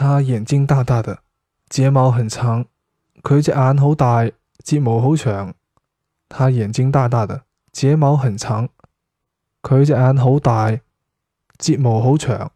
他眼睛大大的睫毛很长佢只眼好大睫毛好长他眼睛大大的睫毛很长佢只眼好大睫毛好长。